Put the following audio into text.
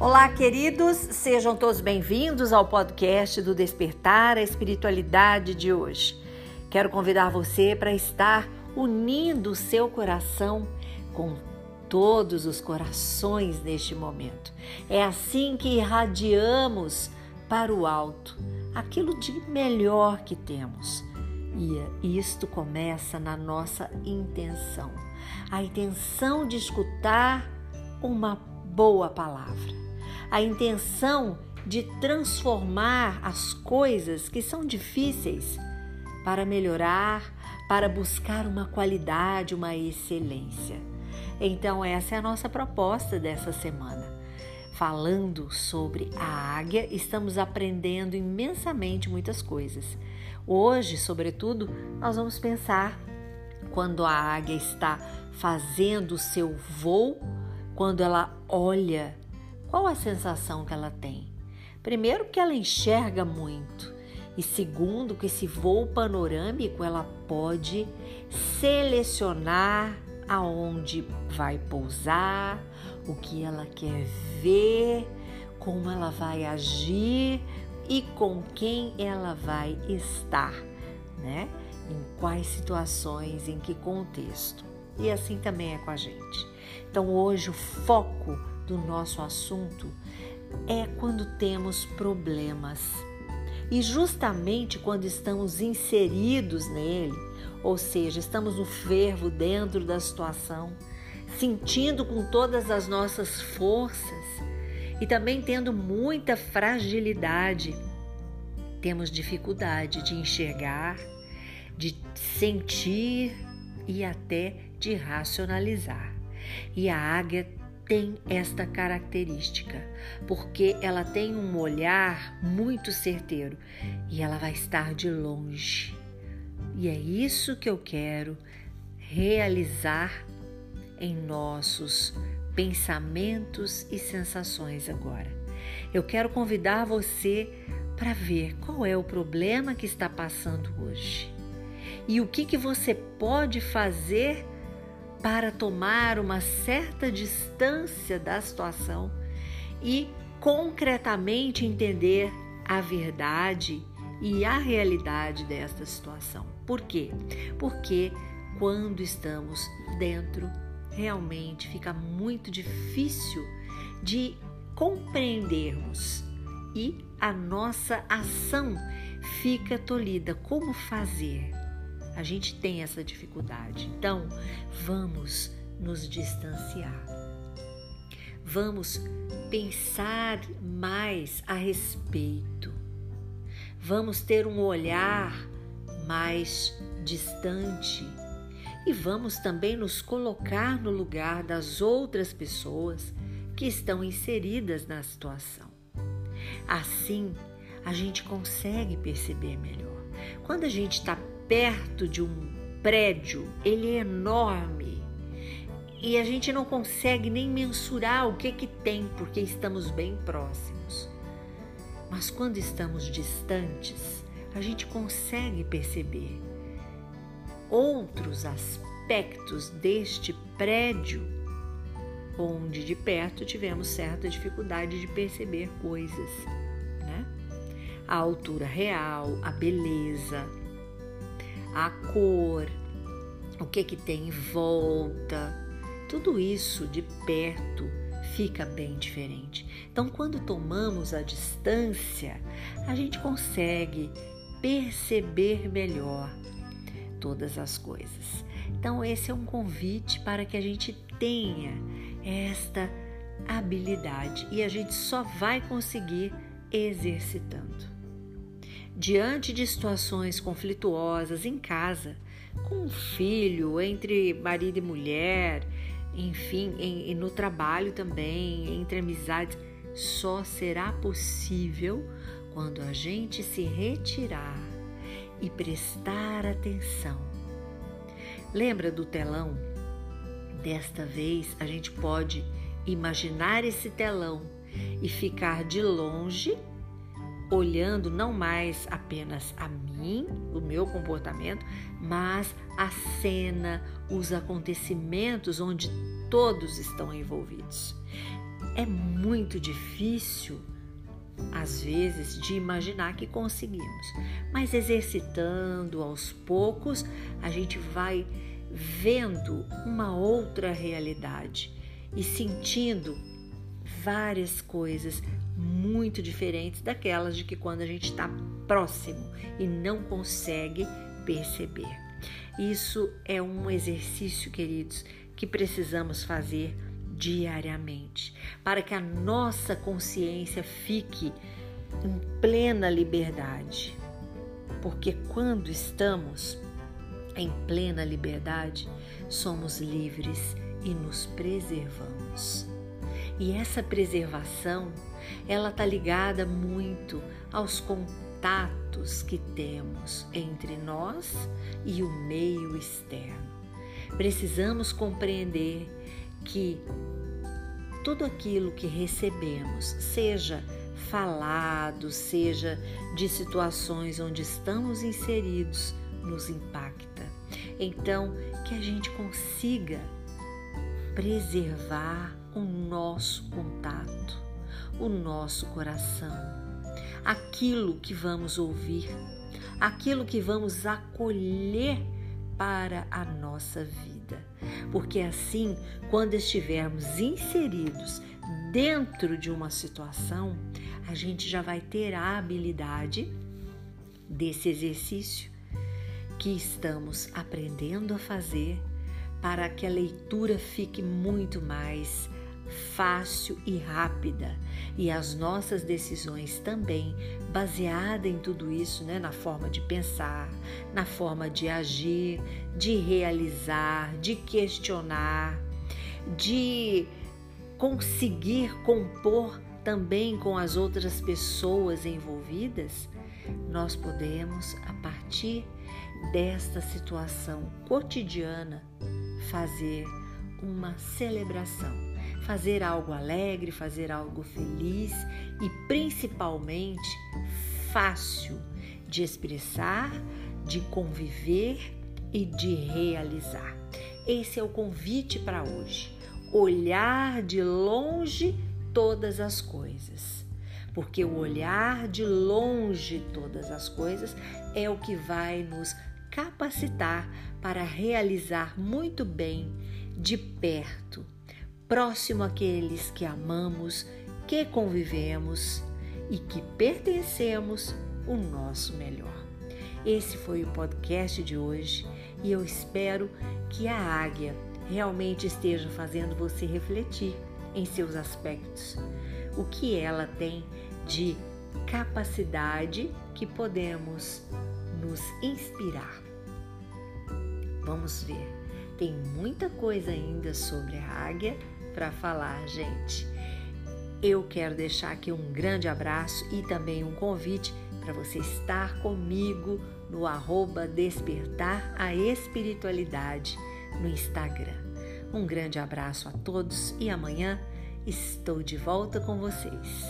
Olá, queridos, sejam todos bem-vindos ao podcast do Despertar a Espiritualidade de hoje. Quero convidar você para estar unindo o seu coração com todos os corações neste momento. É assim que irradiamos para o alto aquilo de melhor que temos. E isto começa na nossa intenção a intenção de escutar uma boa palavra a intenção de transformar as coisas que são difíceis para melhorar, para buscar uma qualidade, uma excelência. Então, essa é a nossa proposta dessa semana. Falando sobre a águia, estamos aprendendo imensamente muitas coisas. Hoje, sobretudo, nós vamos pensar quando a águia está fazendo o seu voo, quando ela olha qual a sensação que ela tem? Primeiro, que ela enxerga muito, e segundo, que esse voo panorâmico ela pode selecionar aonde vai pousar, o que ela quer ver, como ela vai agir e com quem ela vai estar, né? Em quais situações, em que contexto. E assim também é com a gente. Então hoje o foco do nosso assunto é quando temos problemas. E justamente quando estamos inseridos nele, ou seja, estamos no fervo dentro da situação, sentindo com todas as nossas forças e também tendo muita fragilidade, temos dificuldade de enxergar, de sentir e até de racionalizar. E a águia tem esta característica, porque ela tem um olhar muito certeiro e ela vai estar de longe. E é isso que eu quero realizar em nossos pensamentos e sensações agora. Eu quero convidar você para ver qual é o problema que está passando hoje e o que, que você pode fazer para tomar uma certa distância da situação e concretamente entender a verdade e a realidade desta situação. Por quê? Porque quando estamos dentro, realmente fica muito difícil de compreendermos e a nossa ação fica tolhida. Como fazer? A gente tem essa dificuldade. Então, vamos nos distanciar. Vamos pensar mais a respeito. Vamos ter um olhar mais distante e vamos também nos colocar no lugar das outras pessoas que estão inseridas na situação. Assim, a gente consegue perceber melhor. Quando a gente está perto de um prédio, ele é enorme e a gente não consegue nem mensurar o que que tem porque estamos bem próximos. Mas quando estamos distantes, a gente consegue perceber outros aspectos deste prédio onde de perto tivemos certa dificuldade de perceber coisas, né? A altura real, a beleza, a cor, o que que tem em volta, tudo isso de perto fica bem diferente. Então, quando tomamos a distância, a gente consegue perceber melhor todas as coisas. Então, esse é um convite para que a gente tenha esta habilidade e a gente só vai conseguir exercitando diante de situações conflituosas em casa, com um filho, entre marido e mulher, enfim, em, no trabalho também, entre amizades, só será possível quando a gente se retirar e prestar atenção. Lembra do telão? Desta vez a gente pode imaginar esse telão e ficar de longe olhando não mais apenas a mim, o meu comportamento, mas a cena, os acontecimentos onde todos estão envolvidos. é muito difícil às vezes de imaginar que conseguimos, mas exercitando aos poucos, a gente vai vendo uma outra realidade e sentindo várias coisas muito diferentes daquelas de que quando a gente está próximo e não consegue perceber. Isso é um exercício, queridos, que precisamos fazer diariamente, para que a nossa consciência fique em plena liberdade. Porque quando estamos em plena liberdade, somos livres e nos preservamos. E essa preservação, ela está ligada muito aos contatos que temos entre nós e o meio externo. Precisamos compreender que tudo aquilo que recebemos, seja falado, seja de situações onde estamos inseridos, nos impacta. Então, que a gente consiga preservar o nosso contato, o nosso coração, aquilo que vamos ouvir, aquilo que vamos acolher para a nossa vida. Porque assim, quando estivermos inseridos dentro de uma situação, a gente já vai ter a habilidade desse exercício que estamos aprendendo a fazer para que a leitura fique muito mais fácil e rápida. E as nossas decisões também baseada em tudo isso, né, na forma de pensar, na forma de agir, de realizar, de questionar, de conseguir compor também com as outras pessoas envolvidas, nós podemos a partir desta situação cotidiana fazer uma celebração, fazer algo alegre, fazer algo feliz e principalmente fácil de expressar, de conviver e de realizar. Esse é o convite para hoje. Olhar de longe todas as coisas. Porque o olhar de longe todas as coisas é o que vai nos capacitar para realizar muito bem de perto, próximo àqueles que amamos, que convivemos e que pertencemos o nosso melhor. Esse foi o podcast de hoje e eu espero que a águia realmente esteja fazendo você refletir em seus aspectos, o que ela tem de capacidade que podemos nos inspirar. Vamos ver, tem muita coisa ainda sobre a águia para falar, gente. Eu quero deixar aqui um grande abraço e também um convite para você estar comigo no arroba Despertar a Espiritualidade no Instagram. Um grande abraço a todos e amanhã estou de volta com vocês.